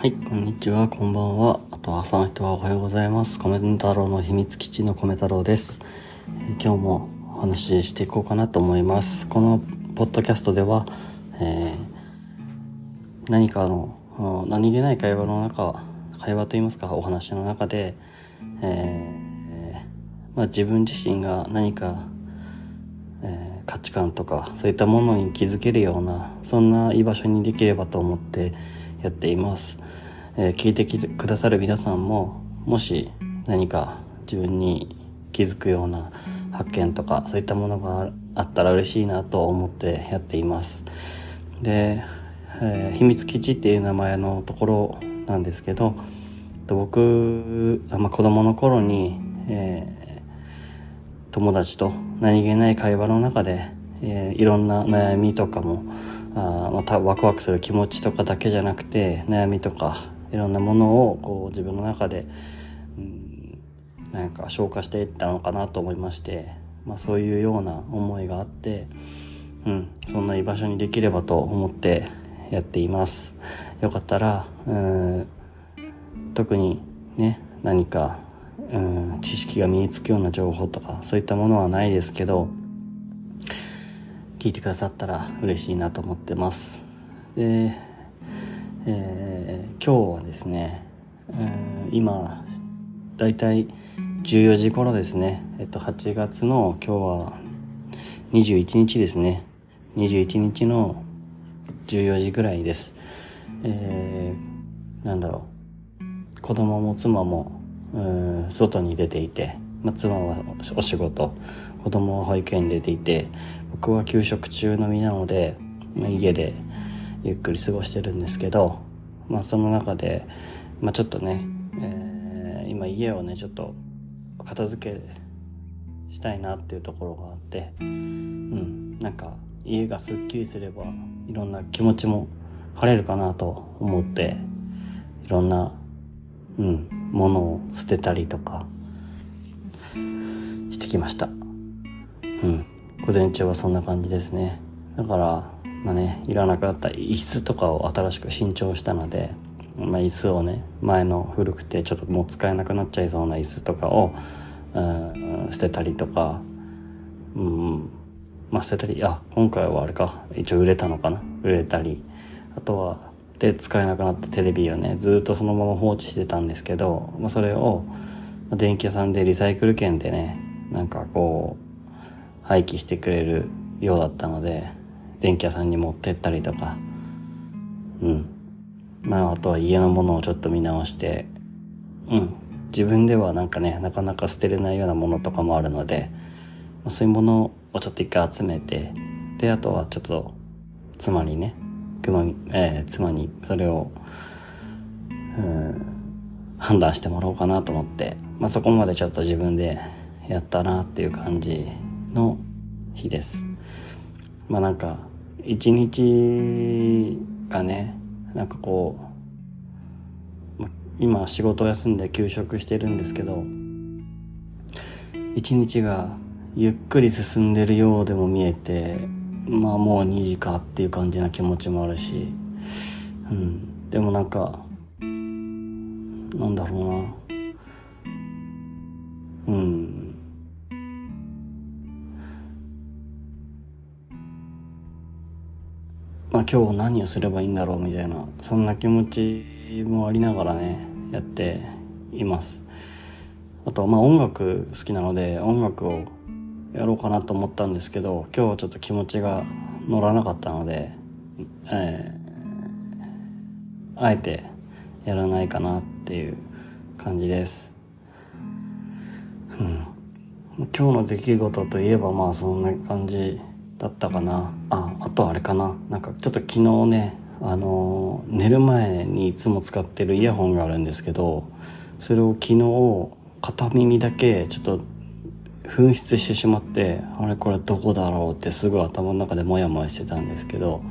はい、こんにちは、こんばんは。あと朝の人はおはようございます。コメ太郎の秘密基地の米太郎です。今日もお話ししていこうかなと思います。このポッドキャストでは、えー何かの何気ない会話の中、会話といいますか、お話の中で、えーまあ、自分自身が何かえー価値観とかそういったものに気づけるようなそんな居場所にできればと思ってやっています、えー聞いてくださる皆さんももし何か自分に気づくような発見とかそういったものがあったら嬉しいなと思ってやっています。で、えー秘密基地っていう名前のところなんですけど僕、あまあ、子供の頃に、えー友達と何気ない会話の中で、えーいろんな悩みとかもあまたワクワクする気持ちとかだけじゃなくて悩みとかいろんなものをこう自分の中で、うん、なんか消化していったのかなと思いまして、まあ、そういうような思いがあって、うん、そんな居場所にできればと思ってやっています。よかったら、うん特にね何か、うん、知識が身につくような情報とかそういったものはないですけど聞いてくださったら嬉しいなと思ってます。で、えー今日はですね、うん今だいたい14時頃ですね。えっと8月の今日は21日ですね。21日の14時ぐらいです。えー、なんだろう。子供も妻もうん外に出ていて、まあ、妻はお仕事。子供は保育園に出ていて僕は休職中の身なので、まあ、家でゆっくり過ごしてるんですけど、まあ、その中で、まあ、ちょっとね、えー今家をねちょっと片付けしたいなっていうところがあってうんなんか家がすっきりすればいろんな気持ちも晴れるかなと思っていろんなうん、物を捨てたりとかしてきました。うん、午前中はそんな感じですね。だから、まあね、いらなくなった椅子とかを新しく新調したので、まあ椅子をね、前の古くてちょっともう使えなくなっちゃいそうな椅子とかを、うん、捨てたりとか、うん、まあ捨てたり、あ、今回はあれか、一応売れたのかな。売れたり、あとは、で使えなくなったテレビをねずっとそのまま放置してたんですけど、まあ、それを電気屋さんでリサイクル券でねなんかこう廃棄してくれるようだったので電気屋さんに持ってったりとか。うん。まああとは家のものをちょっと見直してうん。自分ではなんかねなかなか捨てれないようなものとかもあるので、そういうものをちょっと一回集めてであとはちょっと妻にね妻に,、えー妻にそれを、うん、判断してもらおうかなと思って、まあ、そこまでちょっと自分でやったなっていう感じの日です。まあなんか一日がねなんかこう今仕事休んで休職してるんですけど一日がゆっくり進んでるようでも見えてまあもう2時かっていう感じな気持ちもあるし、うん、でもなんかなんだろうな。うん。まあ今日何をすればいいんだろうみたいなそんな気持ちもありながらねやっていますあとまあ音楽好きなので音楽をやろうかなと思ったんですけど今日はちょっと気持ちが乗らなかったので、えーあえてやらないかなっていう感じです。うん、今日の出来事といえばまあそんな感じだったかな。ああとあれかな。なんかちょっと昨日ねあの寝る前にいつも使ってるイヤホンがあるんですけどそれを昨日片耳だけちょっと紛失してしまってあれこれどこだろうってすごい頭の中でモヤモヤしてたんですけど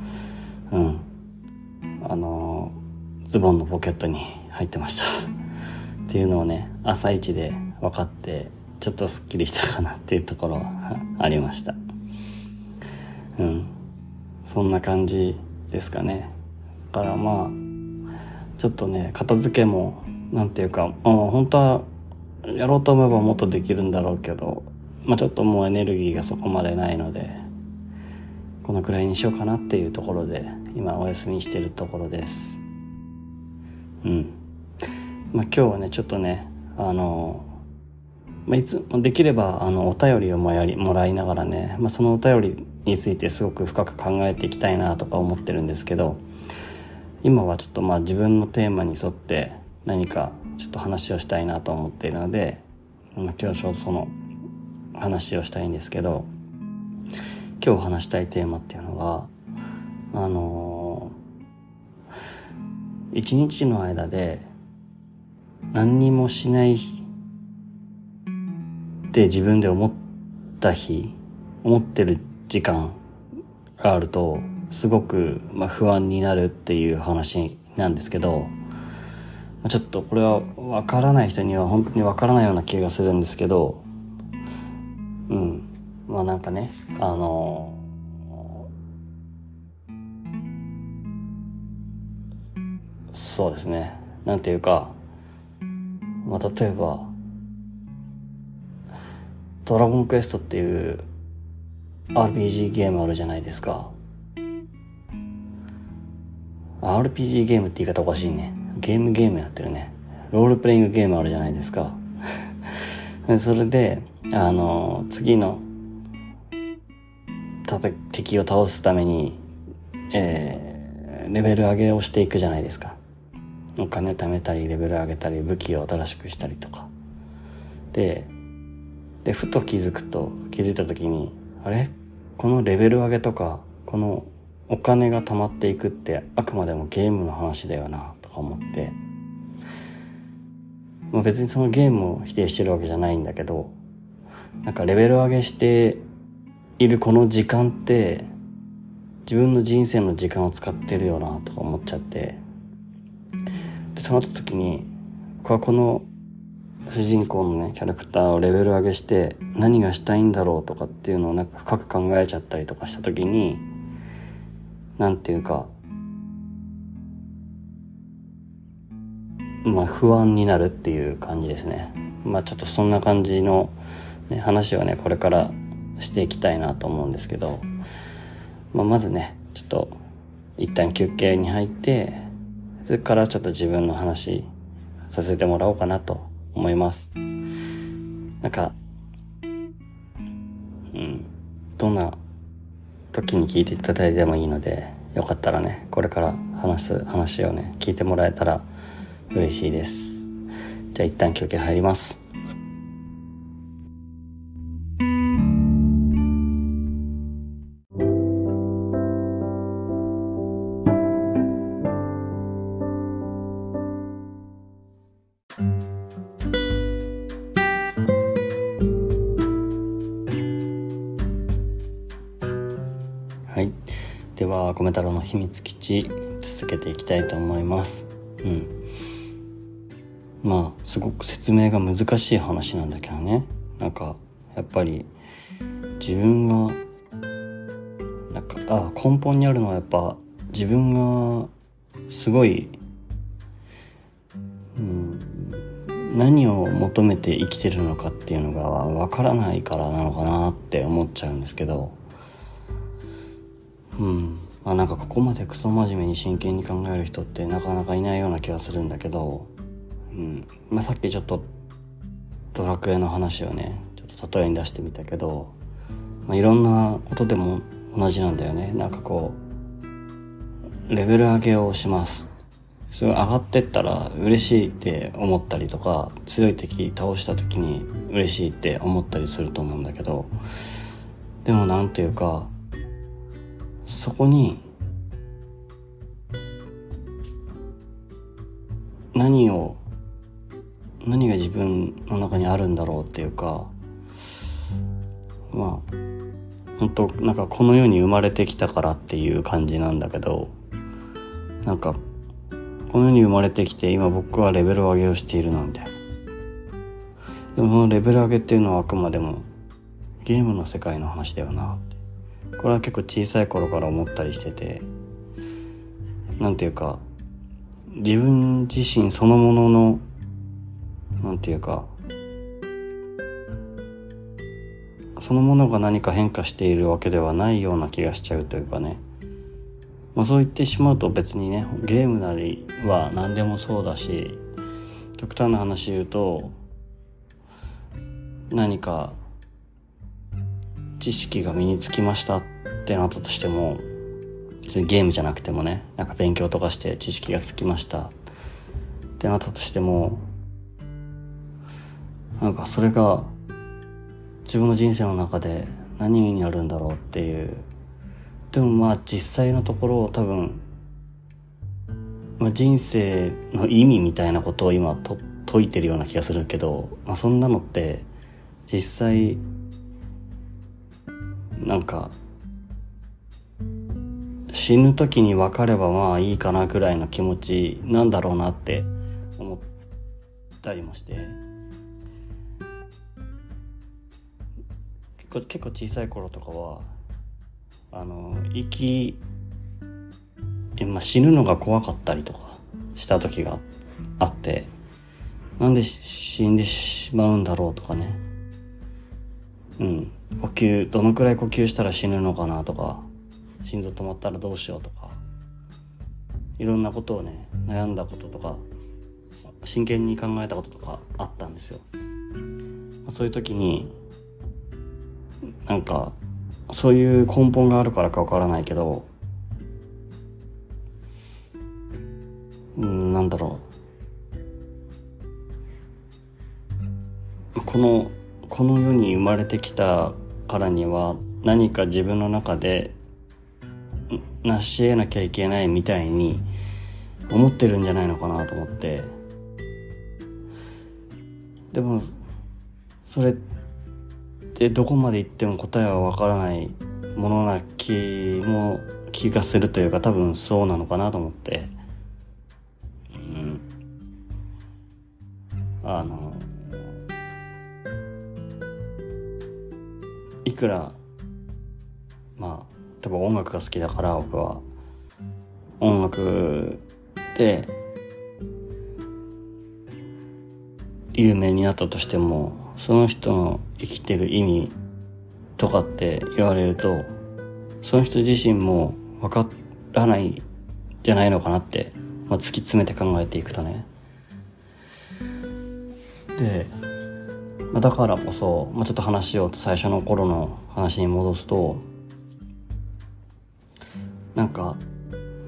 うん。あのズボンのポケットに入ってました。っていうのをね朝一で分かってちょっとすっきりしたかなっていうところはありました。うん。そんな感じですかね。だからまあちょっとね片付けもなんていうか、あ本当はやろうと思えばもっとできるんだろうけど、まあ、ちょっともうエネルギーがそこまでないのでこのくらいにしようかなっていうところで今お休みしてるところです。うん。まあ今日はねちょっとねあのまあ、いつできればあのお便りをもやりもらいながらね、まあ、そのお便りについてすごく深く考えていきたいなとか思ってるんですけど今はちょっとまあ自分のテーマに沿って何かちょっと話をしたいなと思っているので、まあ、今日ちょうどその話をしたいんですけど今日話したいテーマっていうのはあの、一日の間で何にもしない日って自分で思った日思ってる時間があるとすごく、まあ、不安になるっていう話なんですけどちょっとこれは分からない人には本当に分からないような気がするんですけどうん。まあなんかねあのそうですね。なんていうかまあ例えばドラゴンクエストっていう RPG ゲームあるじゃないですか。RPG ゲームって言い方おかしいね。ゲームゲームやってるね。ロールプレイングゲームあるじゃないですか。それで、あの、次の、た敵を倒すために、えー、レベル上げをしていくじゃないですか。お金貯めたり、レベル上げたり、武器を新しくしたりとか。で、でふと気づくと気づいた時にあれ？このレベル上げとかこのお金が貯まっていくってあくまでもゲームの話だよなとか思って、まあ、別にそのゲームを否定してるわけじゃないんだけどなんかレベル上げしているこの時間って自分の人生の時間を使ってるよなとか思っちゃって。でそうなった時に僕はこの主人公のねキャラクターをレベル上げして何がしたいんだろうとかっていうのをなんか深く考えちゃったりとかした時になんていうかまあ不安になるっていう感じですね。まあちょっとそんな感じの、ね、話をねこれからしていきたいなと思うんですけど、まあ、まずねちょっと一旦休憩に入ってそれからちょっと自分の話させてもらおうかなと思います。なんか、うん、どんな時に聞いていただいてもいいので、よかったらね、これから話す話をね、聞いてもらえたら嬉しいです。じゃあ一旦休憩入ります。の秘密基地続けていきたいと思います。うん。まあすごく説明が難しい話なんだけどね。なんかやっぱり自分がなんかあ根本にあるのはやっぱ自分がすごい、うん、何を求めて生きてるのかっていうのがわからないからなのかなって思っちゃうんですけど。うん。まあなんかここまでクソ真面目に真剣に考える人ってなかなかいないような気がするんだけど、うん。まあ、さっきちょっとドラクエの話をねちょっと例えに出してみたけど、まあ、いろんなことでも同じなんだよね。なんかこうレベル上げをします。それ上がってったら嬉しいって思ったりとか強い敵倒した時に嬉しいって思ったりすると思うんだけどでもなんていうかそこに何を何が自分の中にあるんだろうっていうかまあ本当なんかこの世に生まれてきたからっていう感じなんだけどなんかこの世に生まれてきて今僕はレベル上げをしているなみたいなでもそのレベル上げっていうのはあくまでもゲームの世界の話だよな。これは結構小さい頃から思ったりしててなんていうか自分自身そのもののなんていうかそのものが何か変化しているわけではないような気がしちゃうというかね、まあ、そう言ってしまうと別にねゲームなりは何でもそうだし極端な話言うと何か知識が身につきましたってなったとしても別にゲームじゃなくてもねなんか勉強とかして知識がつきましたってなったとしてもなんかそれが自分の人生の中で何になるんだろうっていう。でもまあ実際のところ多分、まあ、人生の意味みたいなことを今と解いてるような気がするけど、まあ、そんなのって実際なんか死ぬ時に分かればまあいいかなぐらいの気持ちなんだろうなって思ったりもして。結構結構小さい頃とかはあの生きえ、まあ、死ぬのが怖かったりとかした時があって。なんで死んでしまうんだろうとかね。うん。呼吸どのくらい呼吸したら死ぬのかなとか心臓止まったらどうしようとかいろんなことをね悩んだこととか真剣に考えたこととかあったんですよ。そういう時になんかそういう根本があるからかわからないけどうんなんだろうこのこの世に生まれてきたからには何か自分の中で成し得なきゃいけないみたいに思ってるんじゃないのかなと思って。でもそれってどこまで行っても答えはわからないものな気も気がするというか多分そうなのかなと思って。うん。あのいくらまあ多分音楽が好きだから僕は。音楽で有名になったとしてもその人の生きてる意味とかって言われるとその人自身も分からないじゃないのかなって、まあ、突き詰めて考えていくとね。で、だからこそ、まあ、ちょっと話を最初の頃の話に戻すとなんか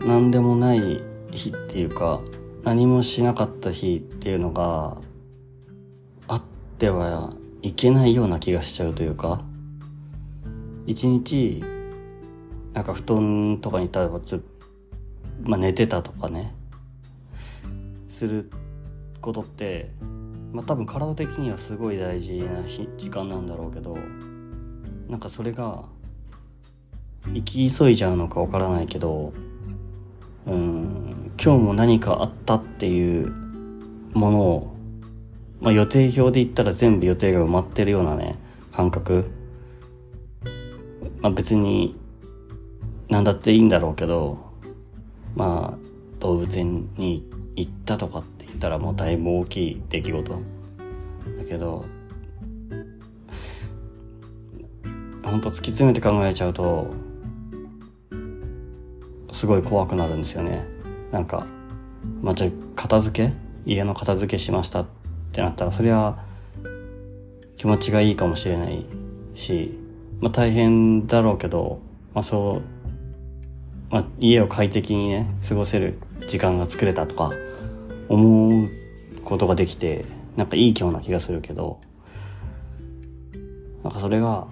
何でもない日っていうか何もしなかった日っていうのがあってはいけないような気がしちゃうというか一日なんか布団とかに例えばつ、まあ、寝てたとかねすることってまあ多分体的にはすごい大事な時間なんだろうけどなんかそれが生き急いじゃうのかわからないけどうん今日も何かあったっていうものを、まあ、予定表で言ったら全部予定が埋まってるようなね感覚、まあ、別に何だっていいんだろうけどまあ動物園に行ったとかってったらもうだいぶ大きい出来事。だけど本当突き詰めて考えちゃうとすごい怖くなるんですよね。なんかまあじゃあ片付け？家の片付けしましたってなったらそりゃ気持ちがいいかもしれないし、まあ、大変だろうけど、まあ、そう、まあ、家を快適にね過ごせる時間が作れたとか思うことができてなんかいい今日な気がするけどなんかそれが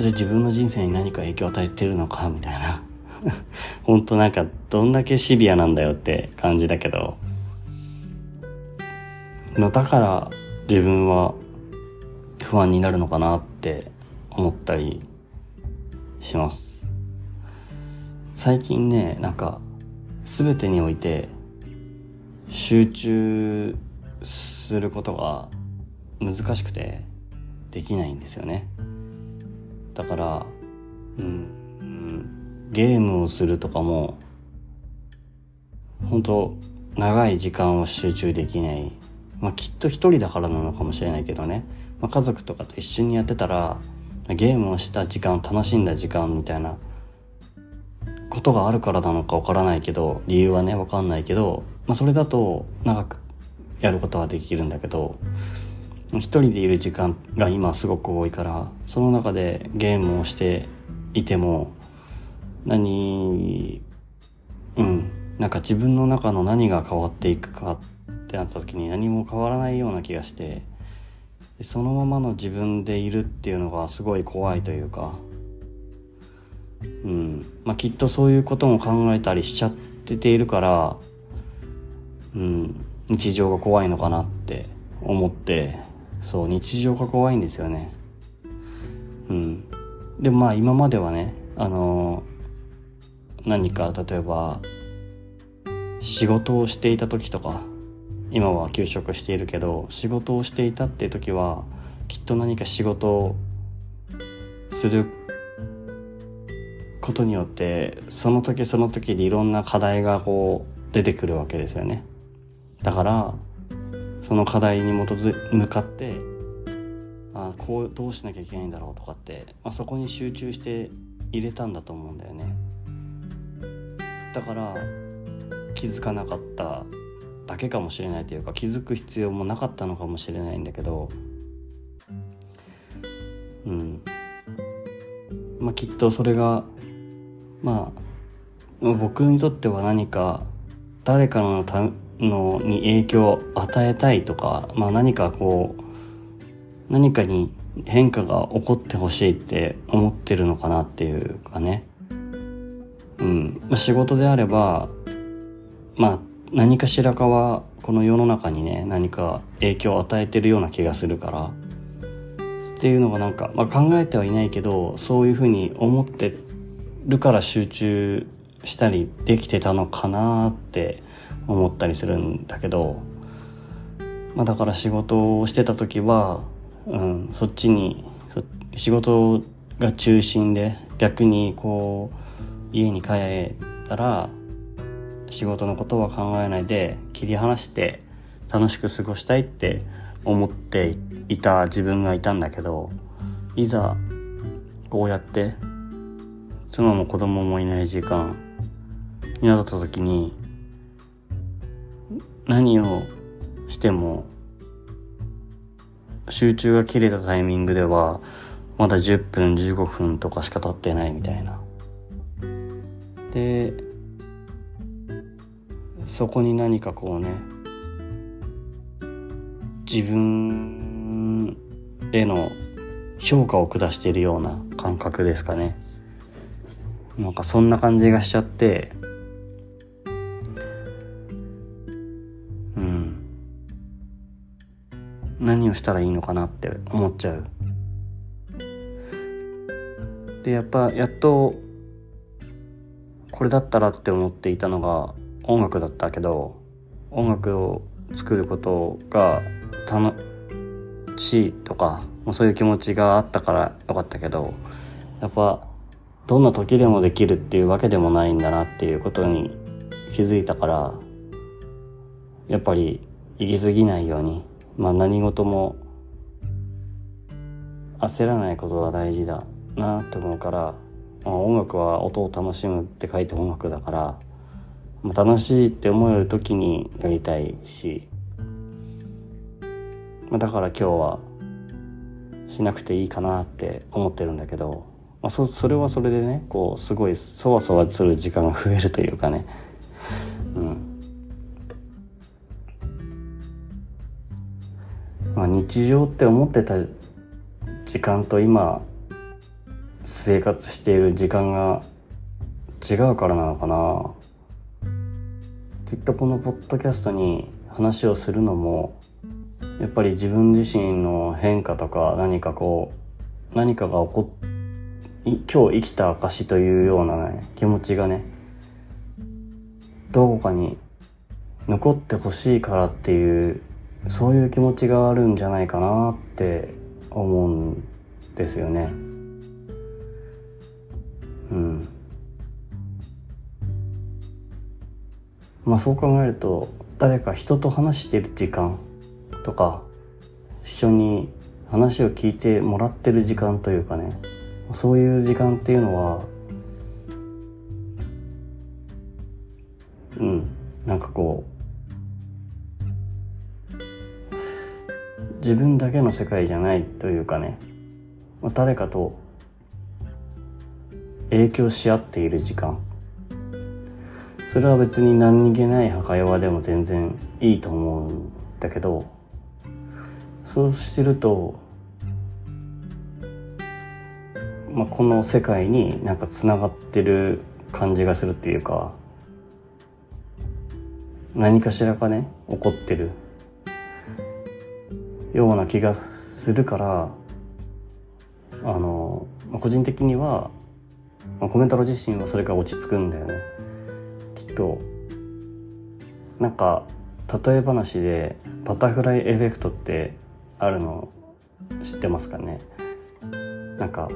じゃ自分の人生に何か影響を与えてるのかみたいな。本当なんかどんだけシビアなんだよって感じだけど。だから自分は不安になるのかなって思ったりします。最近ねなんか全てにおいて集中することが難しくてできないんですよね。だから、うん、ゲームをするとかも本当長い時間を集中できない。まあ、きっと一人だからなのかもしれないけどね、まあ、家族とかと一緒にやってたらゲームをした時間楽しんだ時間みたいなことがあるからなのかわからないけど理由はねわかんないけど、まあ、それだと長くやることはできるんだけど一人でいる時間が今すごく多いからその中でゲームをしていても何うんなんか自分の中の何が変わっていくかってなった時に何も変わらないような気がしてそのままの自分でいるっていうのがすごい怖いというかうん。まあきっとそういうことも考えたりしちゃってているからうん。日常が怖いのかなって思ってそう日常が怖いんですよね。うん。でもまあ今まではねあの何か例えば仕事をしていた時とか今は休職しているけど仕事をしていたっていう時はきっと何か仕事をすることによってその時その時でいろんな課題がこう出てくるわけですよね。だからその課題に基づ向かってあこうどうしなきゃいけないんだろうとかって、まあ、そこに集中して入れたんだと思うんだよね。だから気づかなかっただけかもしれないというか気づく必要もなかったのかもしれないんだけどうん。まあきっとそれがまあ僕にとっては何か誰かのたのに影響を与えたいとか、まあ、何かこう何かに変化が起こってほしいって思ってるのかなっていうかね。うん、仕事であればまあ何かしらかはこの世の中にね何か影響を与えてるような気がするから。っていうのがなんか、まあ、考えてはいないけどそういうふうに思ってるから集中したりできてたのかなって思ったりするんだけど、まあ、だから仕事をしてた時は、うん、そっちに仕事が中心で逆にこう家に帰ったら仕事のことは考えないで切り離して楽しく過ごしたいって思っていた自分がいたんだけどいざこうやって妻も子供もいない時間になった時に何をしても集中が切れたタイミングではまだ10分15分とかしか経ってないみたいな。でそこに何かこうね自分への評価を下しているような感覚ですかねなんかそんな感じがしちゃって。うん。何をしたらいいのかなって思っちゃう。でやっぱやっとこれだったらって思っていたのが音楽だったけど音楽を作ることが楽しいとかそういう気持ちがあったからよかったけどやっぱどんな時でもできるっていうわけでもないんだなっていうことに気づいたからやっぱり行き過ぎないようにまあ何事も焦らないことが大事だなと思うから、まあ、音楽は音を楽しむって書いて音楽だからまあ楽しいって思える時にやりたいし、まあ、だから今日はしなくていいかなって思ってるんだけど、まあ、そそれはそれでねこうすごいそわそわする時間が増えるというかね。うん。まあ日常って思ってた時間と今生活している時間が違うからなのかな。きっとこのポッドキャストに話をするのもやっぱり自分自身の変化とか何かこう何かが起こっ今日生きた証というようなね気持ちがねどこかに残ってほしいからっていうそういう気持ちがあるんじゃないかなって思うんですよね。うん。まあそう考えると誰か人と話してる時間とか一緒に話を聞いてもらってる時間というかねそういう時間っていうのはうんなんかこう自分だけの世界じゃないというかね、まあ、誰かと影響し合っている時間。それは別に何気ない会話でも全然いいと思うんだけどそうしてると、まあ、この世界になんかつながってる感じがするっていうか何かしらかね起こってるような気がするからあのまあ個人的にはまあコメントの自身はそれが落ち着くんだよね。きっと。なんか例え話でバタフライエフェクトってあるの知ってますかね？なんか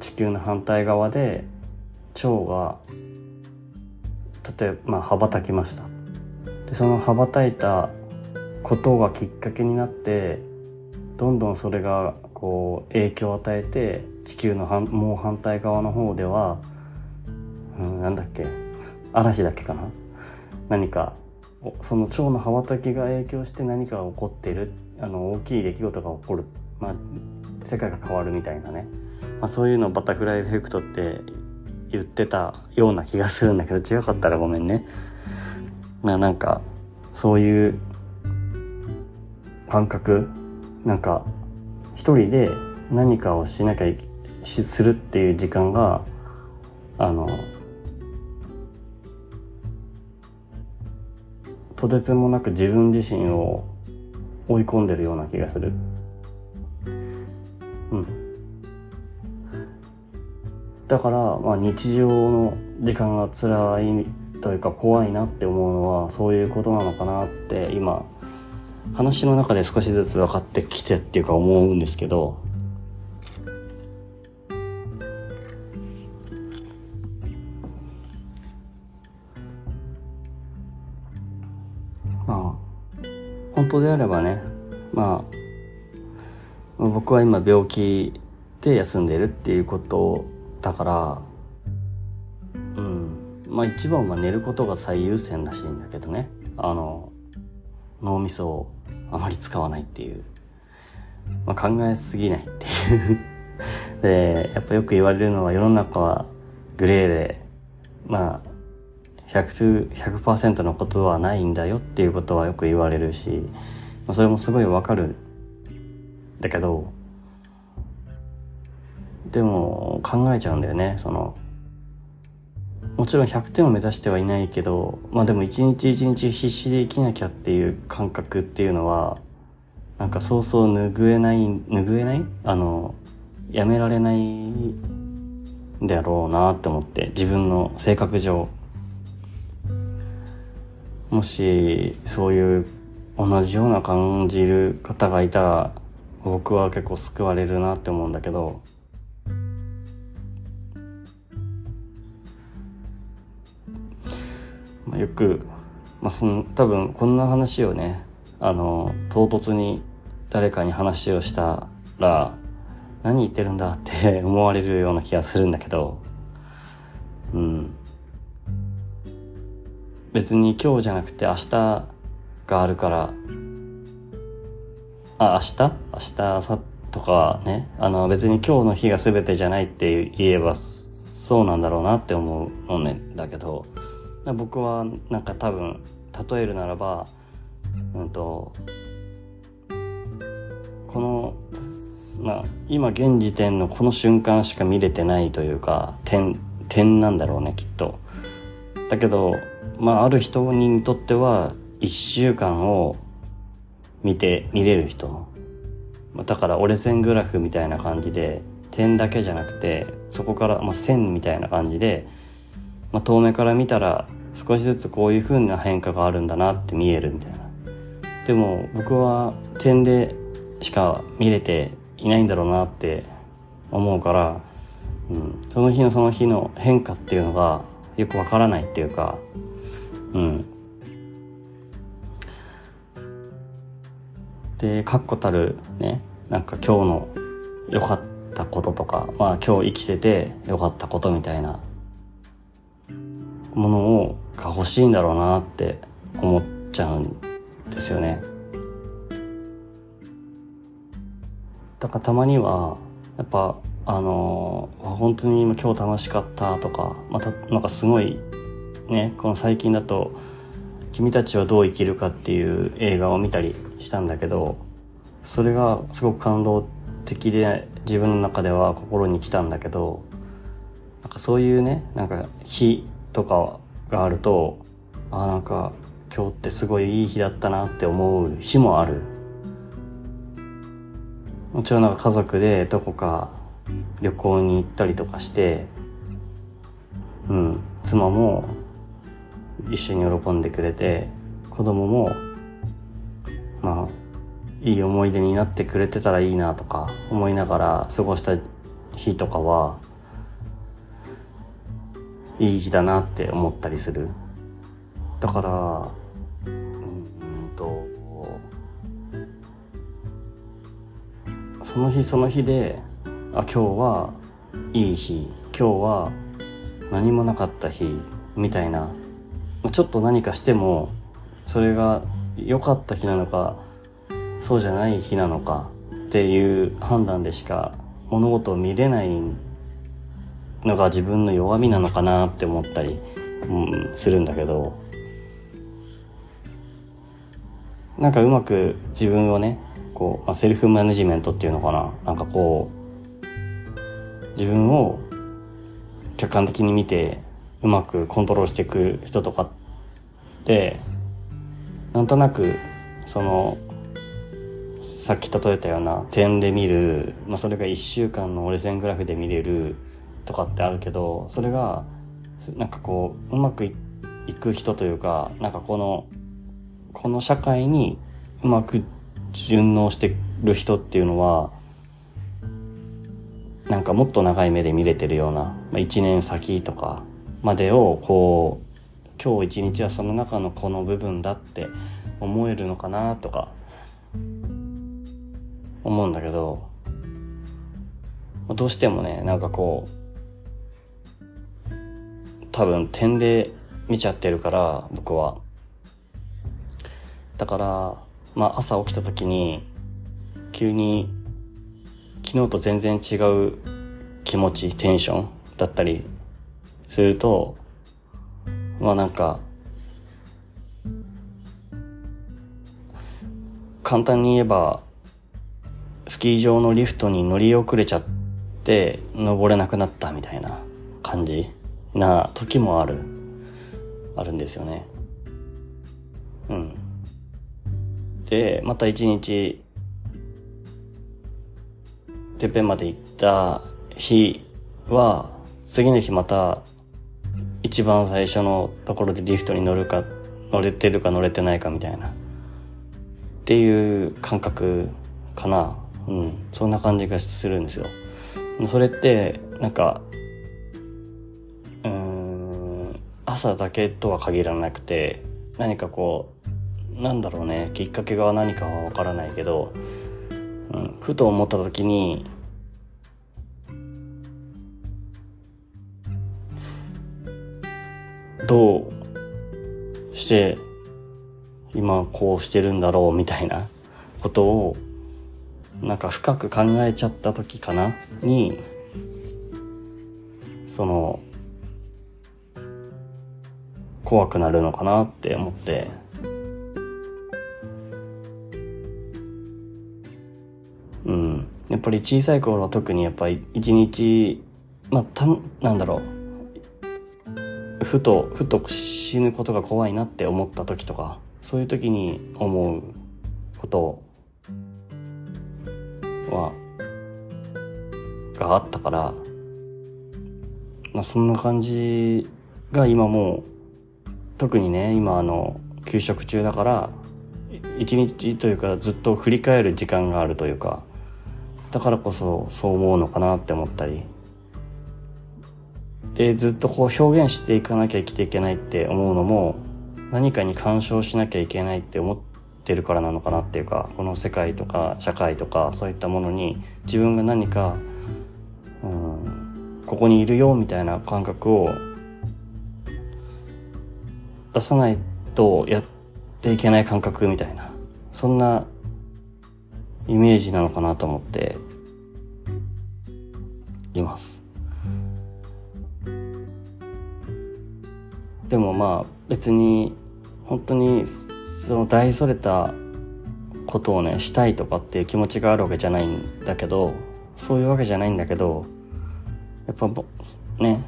地球の反対側で蝶が例えば、まあ、羽ばたきました。でその羽ばたいたことがきっかけになってどんどんそれがこう影響を与えて地球のもう反対側の方では、うん、なんだっけ嵐だっけかな？何かその蝶の羽ばたきが影響して何かが起こっているあの大きい出来事が起こる、まあ、世界が変わるみたいなね、まあ、そういうのをバタフライエフェクトって言ってたような気がするんだけど違かったらごめんね。まあなんかそういう感覚なんか一人で何かをしなきゃするっていう時間があのとてつもなく自分自身を追い込んでるような気がする。うん。だから、まあ、日常の時間が辛いというか怖いなって思うのはそういうことなのかなって今話の中で少しずつ分かってきてっていうか思うんですけど。まあ本当であればねまあ僕は今病気で休んでるっていうことだからうん。まあ一番は寝ることが最優先らしいんだけどね。あの脳みそをあまり使わないっていう、まあ、考えすぎないっていう。でやっぱよく言われるのは世の中はグレーでまあ 100%, 100のことはないんだよっていうことはよく言われるし、まあ、それもすごいわかるだけどでも考えちゃうんだよね。そのもちろん100点を目指してはいないけどまあでも一日一日必死で生きなきゃっていう感覚っていうのはなんかそうそう拭えない拭えない？あのやめられないんだろうなって思って自分の性格上。もしそういう同じような感じる方がいたら僕は結構救われるなって思うんだけど。よく、まあ、その多分こんな話をねあの唐突に誰かに話をしたら何言ってるんだって 思われるような気がするんだけどうん。別に今日じゃなくて明日があるからあ明日？明日明後とかね。あの別に今日の日が全てじゃないって言えばそうなんだろうなって思うのねだけど。僕はなんか多分例えるならば、うんと、この、まあ、今現時点のこの瞬間しか見れてないというか点点なんだろうねきっと。だけど、まあ、ある人にとっては1週間を見て見れる人だから折れ線グラフみたいな感じで点だけじゃなくてそこから、まあ、線みたいな感じでまあ、遠目から見たら少しずつこういう風な変化があるんだなって見えるみたいな。でも僕は点でしか見れていないんだろうなって思うから、うん、その日のその日の変化っていうのがよくわからないっていうか、うん。で確固たるねなんか今日の良かったこととかまあ今日生きてて良かったことみたいなものをが欲しいんだろうなって思っちゃうんですよね。だからたまにはやっぱあの本当に今日楽しかったとかまたなんかすごいねこの最近だと「君たちはどう生きるか」っていう映画を見たりしたんだけどそれがすごく感動的で自分の中では心に来たんだけどなんかそういうねなんか日とかがあるとあなんか今日ってすごいいい日だったなって思う日もある。もちろんなんか家族でどこか旅行に行ったりとかしてうん妻も一緒に喜んでくれて子供もまあいい思い出になってくれてたらいいなとか思いながら過ごした日とかはいい日だなって思ったりする。だからうんとその日その日であ今日はいい日今日は何もなかった日みたいな。ちょっと何かしてもそれが良かった日なのかそうじゃない日なのかっていう判断でしか物事を見れないのが自分の弱みなのかなって思ったり、うん、するんだけど。なんかうまく自分をねこう、まあ、セルフマネジメントっていうのかな。なんかこう自分を客観的に見てうまくコントロールしていく人とかってなんとなくそのさっき例えたような点で見る、まあ、それが1週間の折れ線グラフで見れるとかってあるけどそれがなんかこううまくいく人というかなんかこのこの社会にうまく順応してる人っていうのはなんかもっと長い目で見れてるような、まあ、1年先とかまでをこう今日一日はその中のこの部分だって思えるのかなとか思うんだけどどうしてもねなんかこう多分点で見ちゃってるから僕は。だからまあ朝起きた時に急に昨日と全然違う気持ちテンションだったりするとまあなんか簡単に言えばスキー場のリフトに乗り遅れちゃって登れなくなったみたいな感じ。な時もあるあるんですよね。うん。でまた一日てっぺんまで行った日は次の日また一番最初のところでリフトに乗るか乗れてるか乗れてないかみたいな。っていう感覚かな。うん。そんな感じがするんですよ。それってなんか朝だけとは限らなくて何かこうなんだろうねきっかけが何かはわからないけど、うん、ふと思った時にどうして今こうしてるんだろうみたいなことをなんか深く考えちゃった時かな？にその怖くなるのかなって思って。うん。やっぱり小さい頃は特にやっぱり一日まあたなんだろう。ふとふと死ぬことが怖いなって思った時とかそういう時に思うことはがあったからまあそんな感じが今もう特にね今あの休職中だから一日というかずっと振り返る時間があるというかだからこそそう思うのかなって思ったり。でずっとこう表現していかなきゃ生きていけないって思うのも何かに干渉しなきゃいけないって思ってるからなのかなっていうかこの世界とか社会とかそういったものに自分が何か、うん、ここにいるよみたいな感覚を出さないとやっていけない感覚みたいなそんなイメージなのかなと思っています。でもまあ別に本当にその大それたことをねしたいとかっていう気持ちがあるわけじゃないんだけどそういうわけじゃないんだけどやっぱね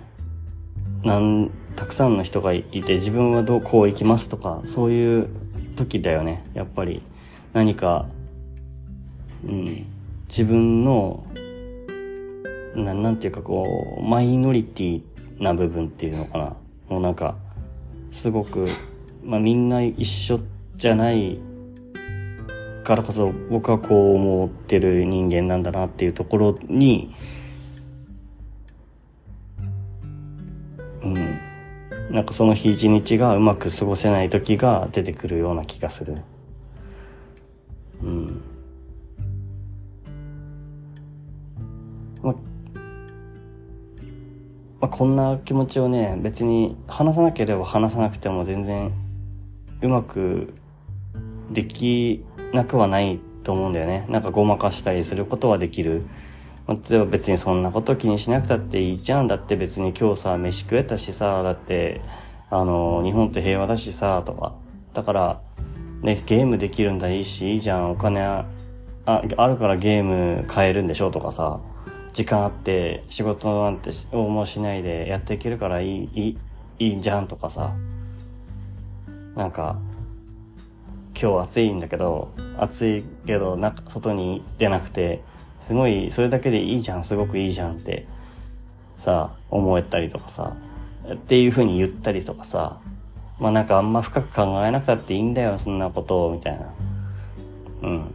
なんたくさんの人がいて自分はどうこう行きますとかそういう時だよね。やっぱり何か、うん、自分のななんていうかこうマイノリティな部分っていうのかな。もうなんかすごく、まあ、みんな一緒じゃないからこそ僕はこう思ってる人間なんだなっていうところになんかその日一日がうまく過ごせない時が出てくるような気がする。うん。ままあ、こんな気持ちをね別に話さなければ話さなくても全然うまくできなくはないと思うんだよね。なんかごまかしたりすることはできる。例えば別にそんなこと気にしなくたっていいじゃん。だって別に今日さ飯食えたしさだってあの日本って平和だしさとか。だからねゲームできるんだいいしいいじゃん。お金ああるからゲーム買えるんでしょとかさ。時間あって仕事なんてもうしないでやっていけるからいい、いい、いいじゃんとかさ。なんか、今日暑いんだけど、暑いけど、な外に出なくて、すごい、それだけでいいじゃん、すごくいいじゃんって、さ、思えたりとかさ、っていう風に言ったりとかさ、まあなんかあんま深く考えなくたっていいんだよ、そんなことを、みたいな。うん。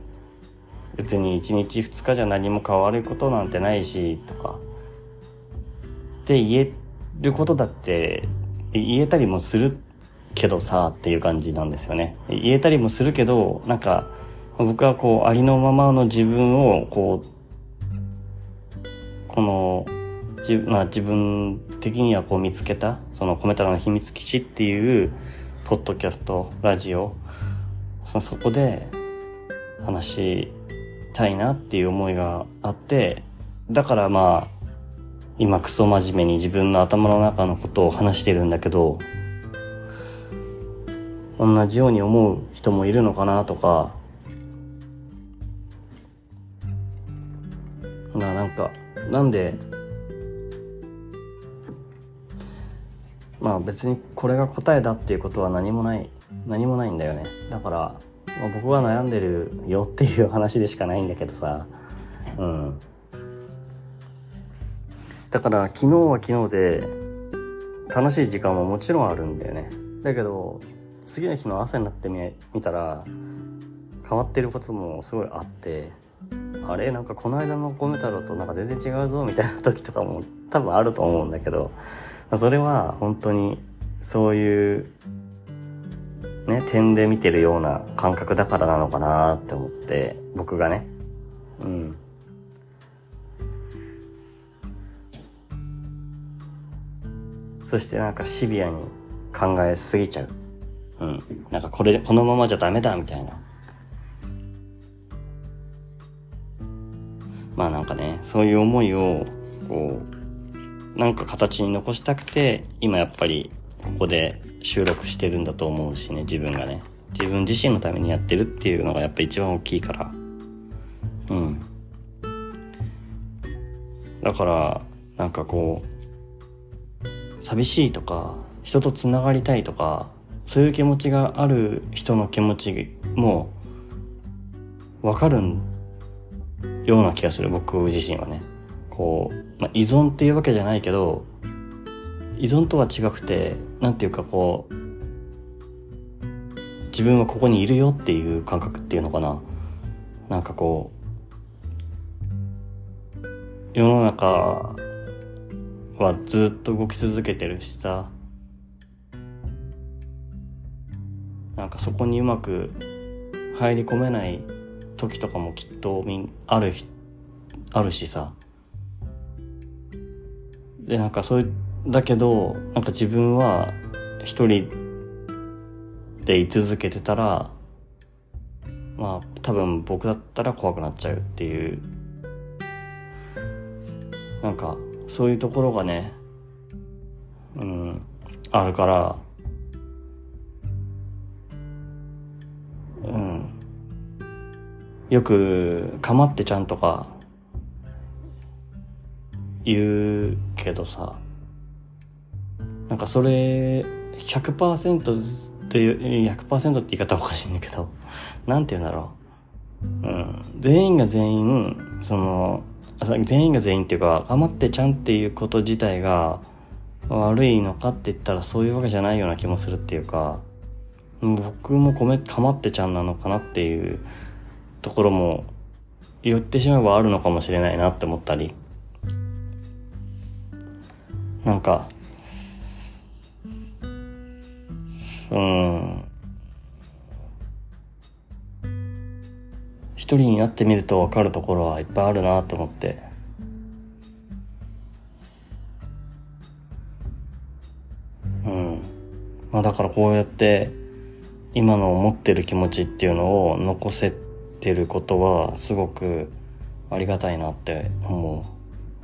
別に1日2日じゃ何も変わることなんてないしとかって言えることだって言えたりもするけどさっていう感じなんですよね言えたりもするけどなんか僕はこうありのままの自分をこうこのじ、まあ、自分的にはこう見つけたその「コメ太郎の秘密基地」っていうポッドキャストラジオそこで話したいなっていう思いがあって、だからまあ、今クソ真面目に自分の頭の中のことを話してるんだけど、同じように思う人もいるのかなとか、な、なんか、なんで、まあ別にこれが答えだっていうことは何もない、何もないんだよね。だから、まあ、僕は悩んでるよっていう話でしかないんだけどさ。うん。だから昨日は昨日で楽しい時間ももちろんあるんだよね。だけど次の日の朝になってみ見たら変わってることもすごいあって。あれ？なんかこの間の米太郎となんか全然違うぞみたいな時とかも多分あると思うんだけどそれは本当にそういうね、点で見てるような感覚だからなのかなって思って、僕がね。うん。そしてなんかシビアに考えすぎちゃう。うん。なんかこれ、このままじゃダメだみたいな。まあなんかね、そういう思いを、こう、なんか形に残したくて、今やっぱりここで収録してるんだと思うしね自分がね。自分自身のためにやってるっていうのがやっぱ一番大きいから。うん。だからなんかこう寂しいとか人とつながりたいとかそういう気持ちがある人の気持ちも分かるんような気がする僕自身はね。こう、まあ、依存っていうわけじゃないけど依存とは違くてなんていうかこう自分はここにいるよっていう感覚っていうのかな。なんかこう世の中はずっと動き続けてるしさ。なんかそこにうまく入り込めない時とかもきっとあるあるしさ。でなんかそういうだけどなんか自分は一人で居続けてたらまあ多分僕だったら怖くなっちゃうっていう。なんかそういうところがねうんあるからよくかまってちゃんとか言うけどさなんかそれ100%っていう100%って言い方おかしいんだけどなんて言うんだろう、うん、全員が全員その全員が全員っていうか頑張ってちゃんっていうこと自体が悪いのかって言ったらそういうわけじゃないような気もするっていうか僕も米かまってちゃんなのかなっていうところも言ってしまえばあるのかもしれないなって思ったりなんかうん一人になってみると分かるところはいっぱいあるなと思って。うん。まあだからこうやって今の思ってる気持ちっていうのを残せてることはすごくありがたいなって思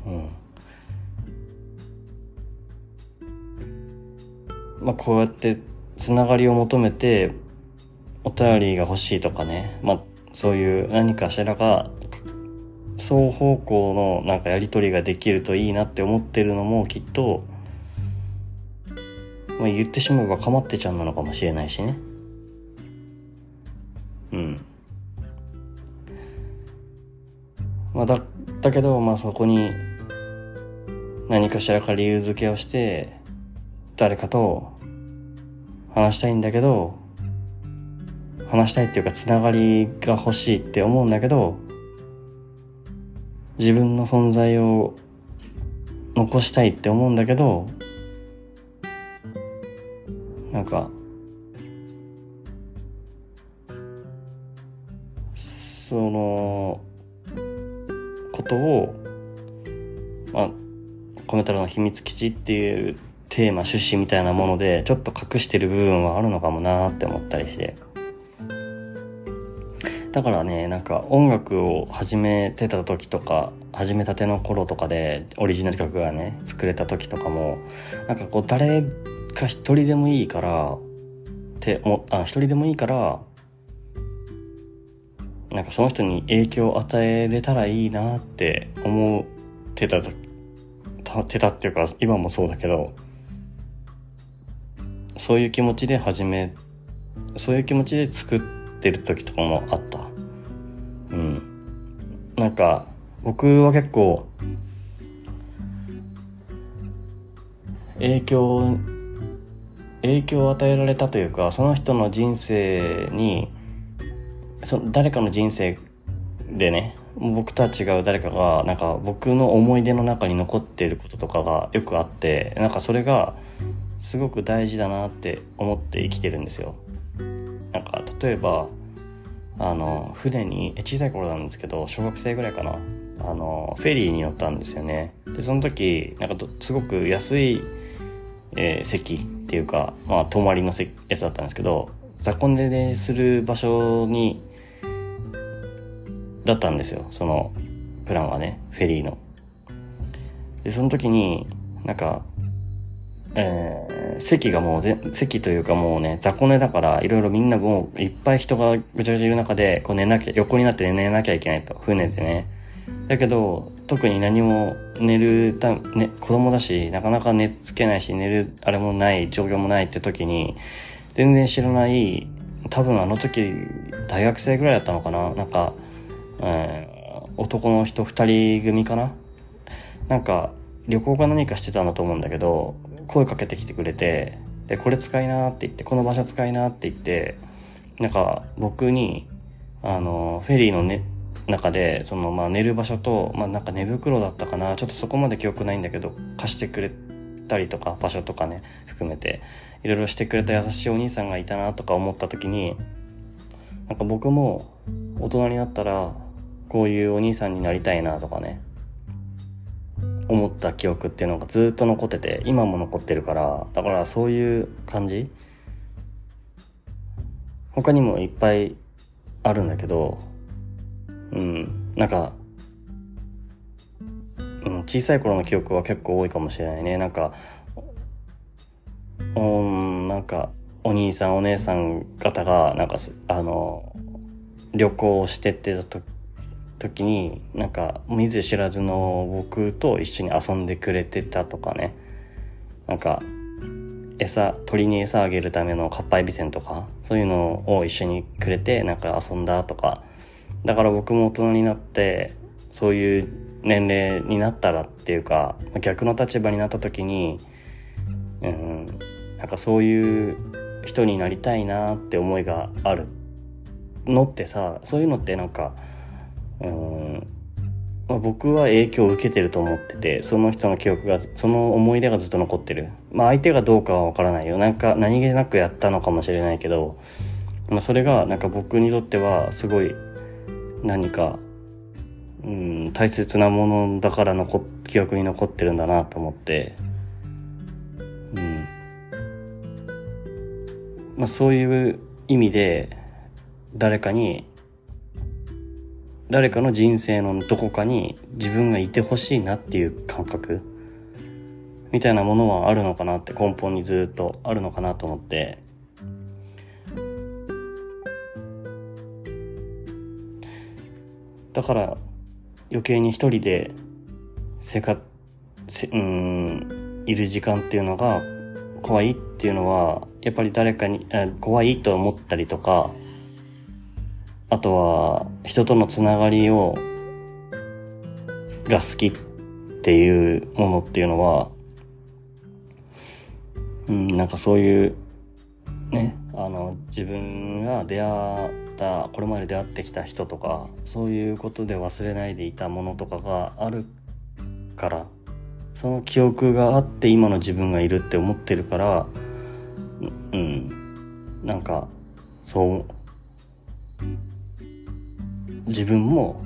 う。うん。まあこうやってつながりを求めてお便りが欲しいとかね、まあ、そういう何かしらが双方向のなんかやり取りができるといいなって思ってるのもきっと、まあ、言ってしまえばかまってちゃんなのかもしれないしね。まあだ、だけど、まあそこに何かしらか理由付けをして誰かと話したいんだけど話したいっていうかつながりが欲しいって思うんだけど自分の存在を残したいって思うんだけどなんかそのことをまあコメ太郎の秘密基地っていうテーマ趣旨みたいなものでちょっと隠してる部分はあるのかもなって思ったりして。だからねなんか音楽を始めてた時とか始めたての頃とかでオリジナル曲がね作れた時とかもなんかこう誰か一人でもいいからってもあ一人でもいいからなんかその人に影響を与えれたらいいなって思ってたてたっていうか今もそうだけどそういう気持ちで始めそういう気持ちで作ってる時とかもあった。うん。なんか僕は結構影響影響を与えられたというかその人の人生にそ誰かの人生でね僕とは違う誰かがなんか僕の思い出の中に残っていることとかがよくあってなんかそれがすごく大事だなって思って生きてるんですよ。なんか例えばあの船に小さい頃なんですけど小学生ぐらいかなあのフェリーに乗ったんですよね。でその時なんかすごく安い、えー、席っていうかまあ泊まりのやつだったんですけど雑魚寝でする場所にだったんですよそのプランはねフェリーの。でその時になんかえー、席がもう席というかもうね、雑魚寝だから、いろいろみんなもういっぱい人がぐちゃぐちゃいる中で、こう寝なきゃ、横になって寝なきゃいけないと、船でね。だけど、特に何も寝るた、ね、子供だし、なかなか寝つけないし、寝るあれもない、状況もないって時に、全然知らない、多分あの時、大学生ぐらいだったのかななんか、えー、男の人二人組かな？なんか、旅行か何かしてたんだと思うんだけど、声かけてきてくれてでこれ使いなって言ってこの場所使いなって言ってなんか僕にあのフェリーの、ね、中でそのまあ寝る場所と、まあ、なんか寝袋だったかな？ちょっとそこまで記憶ないんだけど貸してくれたりとか場所とかね含めていろいろしてくれた優しいお兄さんがいたなとか思った時になんか僕も大人になったらこういうお兄さんになりたいなとかね思った記憶っていうのがずっと残ってて今も残ってるからだからそういう感じ。他にもいっぱいあるんだけどうんなんか、うん、小さい頃の記憶は結構多いかもしれないね。なんかうんなんかお兄さんお姉さん方がなんかあの旅行してってた時時になんか見ず知らずの僕と一緒に遊んでくれてたとかね。なんか餌鳥に餌あげるためのかっぱえびせんとかそういうのを一緒にくれてなんか遊んだとか。だから僕も大人になってそういう年齢になったらっていうか逆の立場になった時にうんなんかそういう人になりたいなって思いがあるのってさそういうのってなんかうん。まあ、僕は影響を受けてると思っててその人の記憶がその思い出がずっと残ってる。まあ相手がどうかは分からないよ。なんか何気なくやったのかもしれないけど、まあ、それがなんか僕にとってはすごい何かうん大切なものだから残記憶に残ってるんだなと思って。うん。まあそういう意味で誰かに誰かの人生のどこかに自分がいてほしいなっていう感覚？みたいなものはあるのかなって根本にずっとあるのかなと思って。だから余計に一人で生活うんいる時間っていうのが怖いっていうのはやっぱり誰かに怖いと思ったりとかあとは人とのつながりをが好きっていうものっていうのはうんなんかそういうねあの自分が出会ったこれまで出会ってきた人とかそういうことで忘れないでいたものとかがあるからその記憶があって今の自分がいるって思ってるからうんなんかそう自分も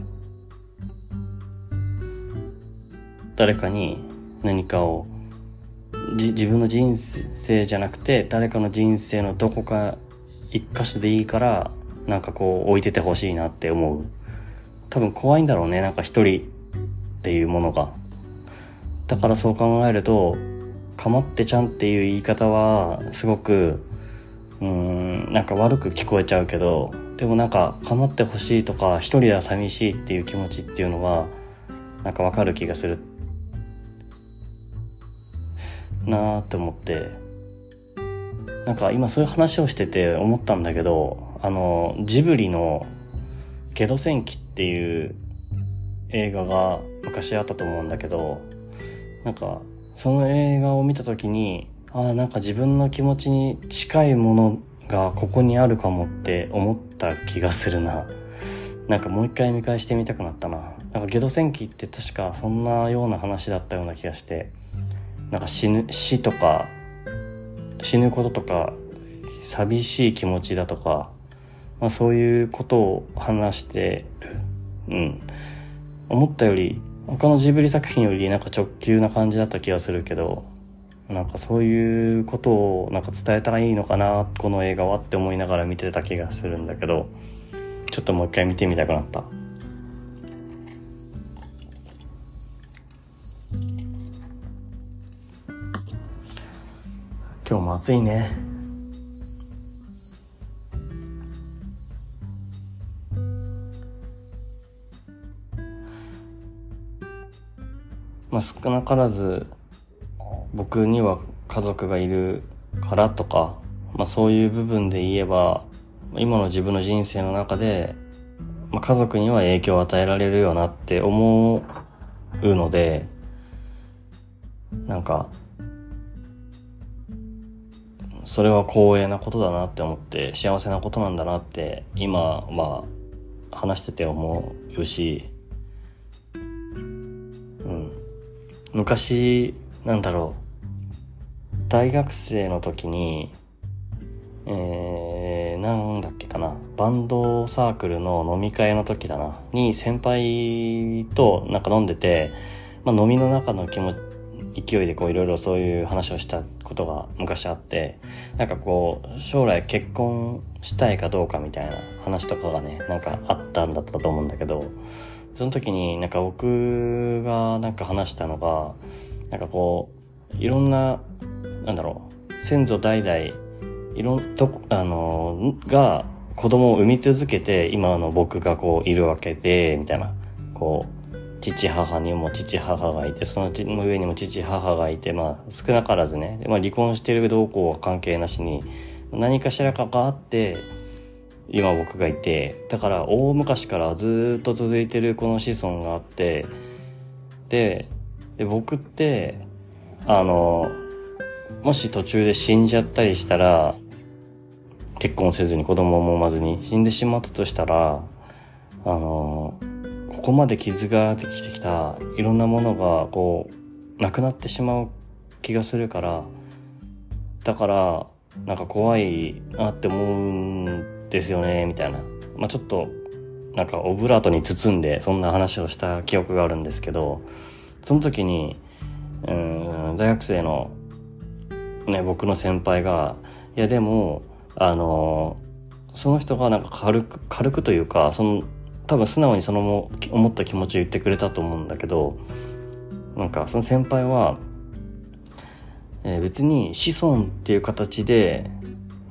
誰かに何かを自分の人生じゃなくて誰かの人生のどこか一箇所でいいからなんかこう置いててほしいなって思う。多分怖いんだろうねなんか一人っていうものが。だからそう考えるとかまってちゃんっていう言い方はすごくうーんなんか悪く聞こえちゃうけどでもなんか構ってほしいとか一人では寂しいっていう気持ちっていうのはなんかわかる気がする。なーって思って。なんか今そういう話をしてて思ったんだけどあのジブリの「ゲド戦記」っていう映画が昔あったと思うんだけどなんかその映画を見た時にああなんか自分の気持ちに近いものがここにあるかもって思った気がするな。なんかもう一回見返してみたくなったな。なんかゲド戦記って確かそんなような話だったような気がして、なんか死ぬ、死とか、死ぬこととか、寂しい気持ちだとか、まあそういうことを話して。うん。思ったより、他のジブリ作品よりなんか直球な感じだった気がするけど、なんかそういうことをなんか伝えたらいいのかなこの映画はって思いながら見てた気がするんだけどちょっともう一回見てみたくなった。今日も暑いね。まあ少なからず僕には家族がいるからとか、まあそういう部分で言えば、今の自分の人生の中で、まあ、家族には影響を与えられるよなって思うので、なんか、それは光栄なことだなって思って、幸せなことなんだなって、今、まあ、話してて思うし、うん。昔、なんだろう。大学生の時に、えー、なんだっけかな、バンドサークルの飲み会の時だな、に先輩となんか飲んでて、まあ、飲みの中の気持ち勢いでこういろいろそういう話をしたことが昔あってなんかこう将来結婚したいかどうかみたいな話とかがねなんかあったんだったと思うんだけどその時になんか僕がなんか話したのがなんかこういろんななんだろう。先祖代々いろんとあのが子供を産み続けて今の僕がこういるわけでみたいな。こう父母にも父母がいてその上にも父母がいてまあ少なからずね、まあ、離婚してるどうこうは関係なしに何かしらかがあって今僕がいてだから大昔からずっと続いてるこの子孫があってでで僕ってあのもし途中で死んじゃったりしたら結婚せずに子供も産まずに死んでしまったとしたらあのここまで傷ができてきたいろんなものがこうなくなってしまう気がするからだからなんか怖いなって思うんですよねみたいな、まあ、ちょっとなんかオブラートに包んでそんな話をした記憶があるんですけどその時にうん大学生の、ね、僕の先輩がいやでもあのその人がなんか軽く軽くというかその多分素直にその思った気持ちを言ってくれたと思うんだけどなんかその先輩は、えー、別に子孫っていう形で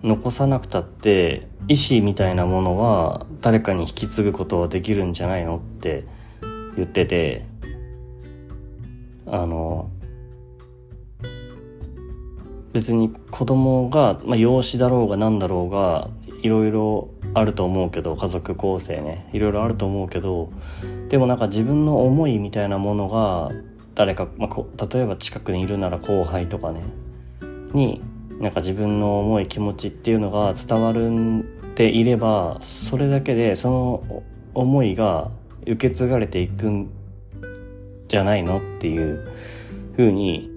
残さなくたって意思みたいなものは誰かに引き継ぐことはできるんじゃないのって言っててあの別に子供が、まあ、養子だろうが何だろうがいろいろあると思うけど家族構成ねいろいろあると思うけどでもなんか自分の思いみたいなものが誰か、まあ、例えば近くにいるなら後輩とかねになんか自分の思い気持ちっていうのが伝わるていればそれだけでその思いが受け継がれていくんじゃないのっていうふうに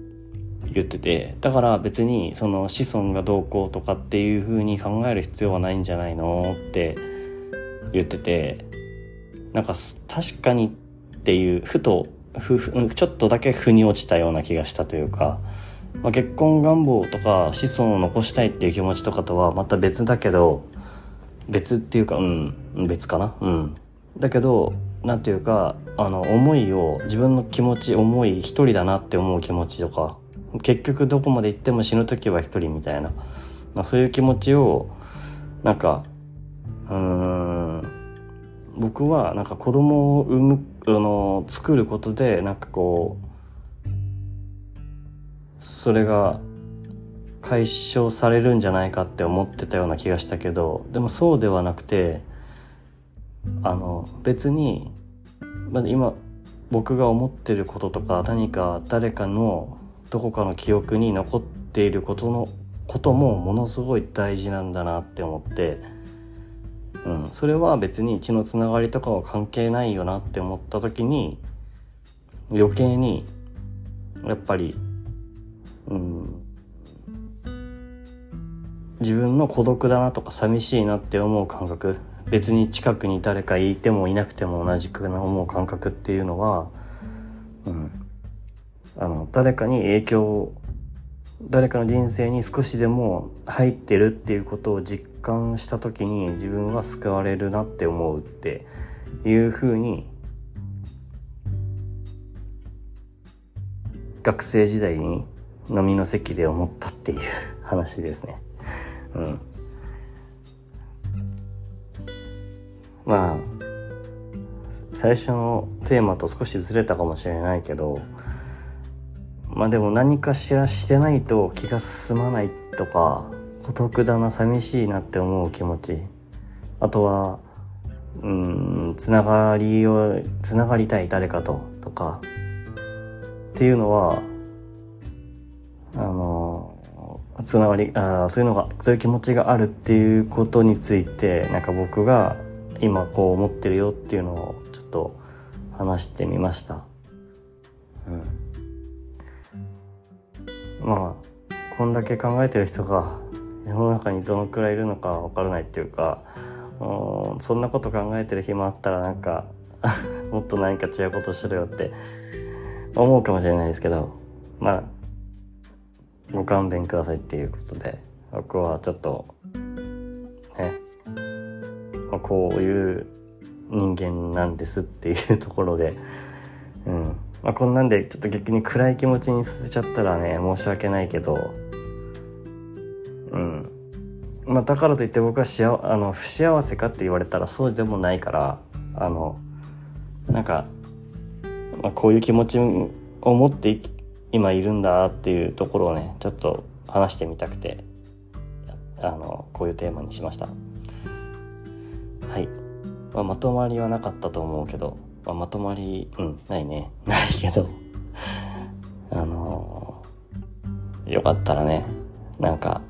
言っててだから別にその子孫がどうこうとかっていう風に考える必要はないんじゃないのって言っててなんか確かにっていうふとふふちょっとだけ腑に落ちたような気がしたというか、まあ、結婚願望とか子孫を残したいっていう気持ちとかとはまた別だけど別っていうかうん別かな？うん。だけどなんていうかあの思いを自分の気持ち思い一人だなって思う気持ちとか結局どこまで行っても死ぬ時は一人みたいな、まあ、そういう気持ちをなんかうん僕はなんか子供を産むあの作ることでなんかこうそれが解消されるんじゃないかって思ってたような気がしたけどでもそうではなくてあの別に、まあ、今僕が思ってることとか何か誰かのどこかの記憶に残っていることのこともものすごい大事なんだなって思って、うん、それは別に血のつながりとかは関係ないよなって思った時に余計にやっぱり、うん、自分の孤独だなとか寂しいなって思う感覚別に近くに誰かいてもいなくても同じく思う感覚っていうのは、うん、あの誰かに影響を誰かの人生に少しでも入ってるっていうことを実感した時に自分は救われるなって思うっていうふうに学生時代に飲みの席で思ったっていう話ですね。うん。まあ最初のテーマと少しずれたかもしれないけどまあでも何かしらしてないと気が進まないとか孤独だな寂しいなって思う気持ち。あとはうんつながりをつながりたい誰かととか。っていうのはあのつながりあそういうのがそういう気持ちがあるっていうことについてなんか僕が今こう思ってるよっていうのをちょっと話してみました。うん。まあこんだけ考えてる人が世の中にどのくらいいるのかわからないっていうかそんなこと考えてる暇あったらなんか もっと何か違うことしろよって思うかもしれないですけどまあご勘弁くださいっていうことで僕はちょっとね、まあ、こういう人間なんですっていうところで、うん。まあ、こんなんでちょっと逆に暗い気持ちにさせちゃったらね申し訳ないけど。うん。まあだからといって僕は幸あの不幸せかって言われたらそうでもないからあのなんか、まあ、こういう気持ちを持って今いるんだっていうところをねちょっと話してみたくてあのこういうテーマにしました。はい、まあ、まとまりはなかったと思うけど、あ、まとまりうんないね。ないけど。あのよかったらねなんか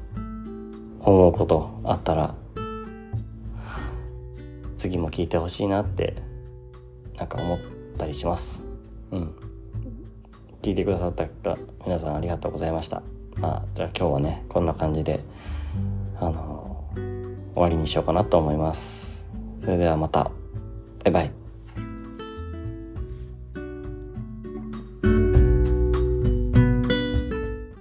思うことあったら次も聞いてほしいなってなんか思ったりします。うん。聞いてくださった皆さんありがとうございました。まあじゃあ今日はねこんな感じであの終わりにしようかなと思います。それではまた。バイバイ。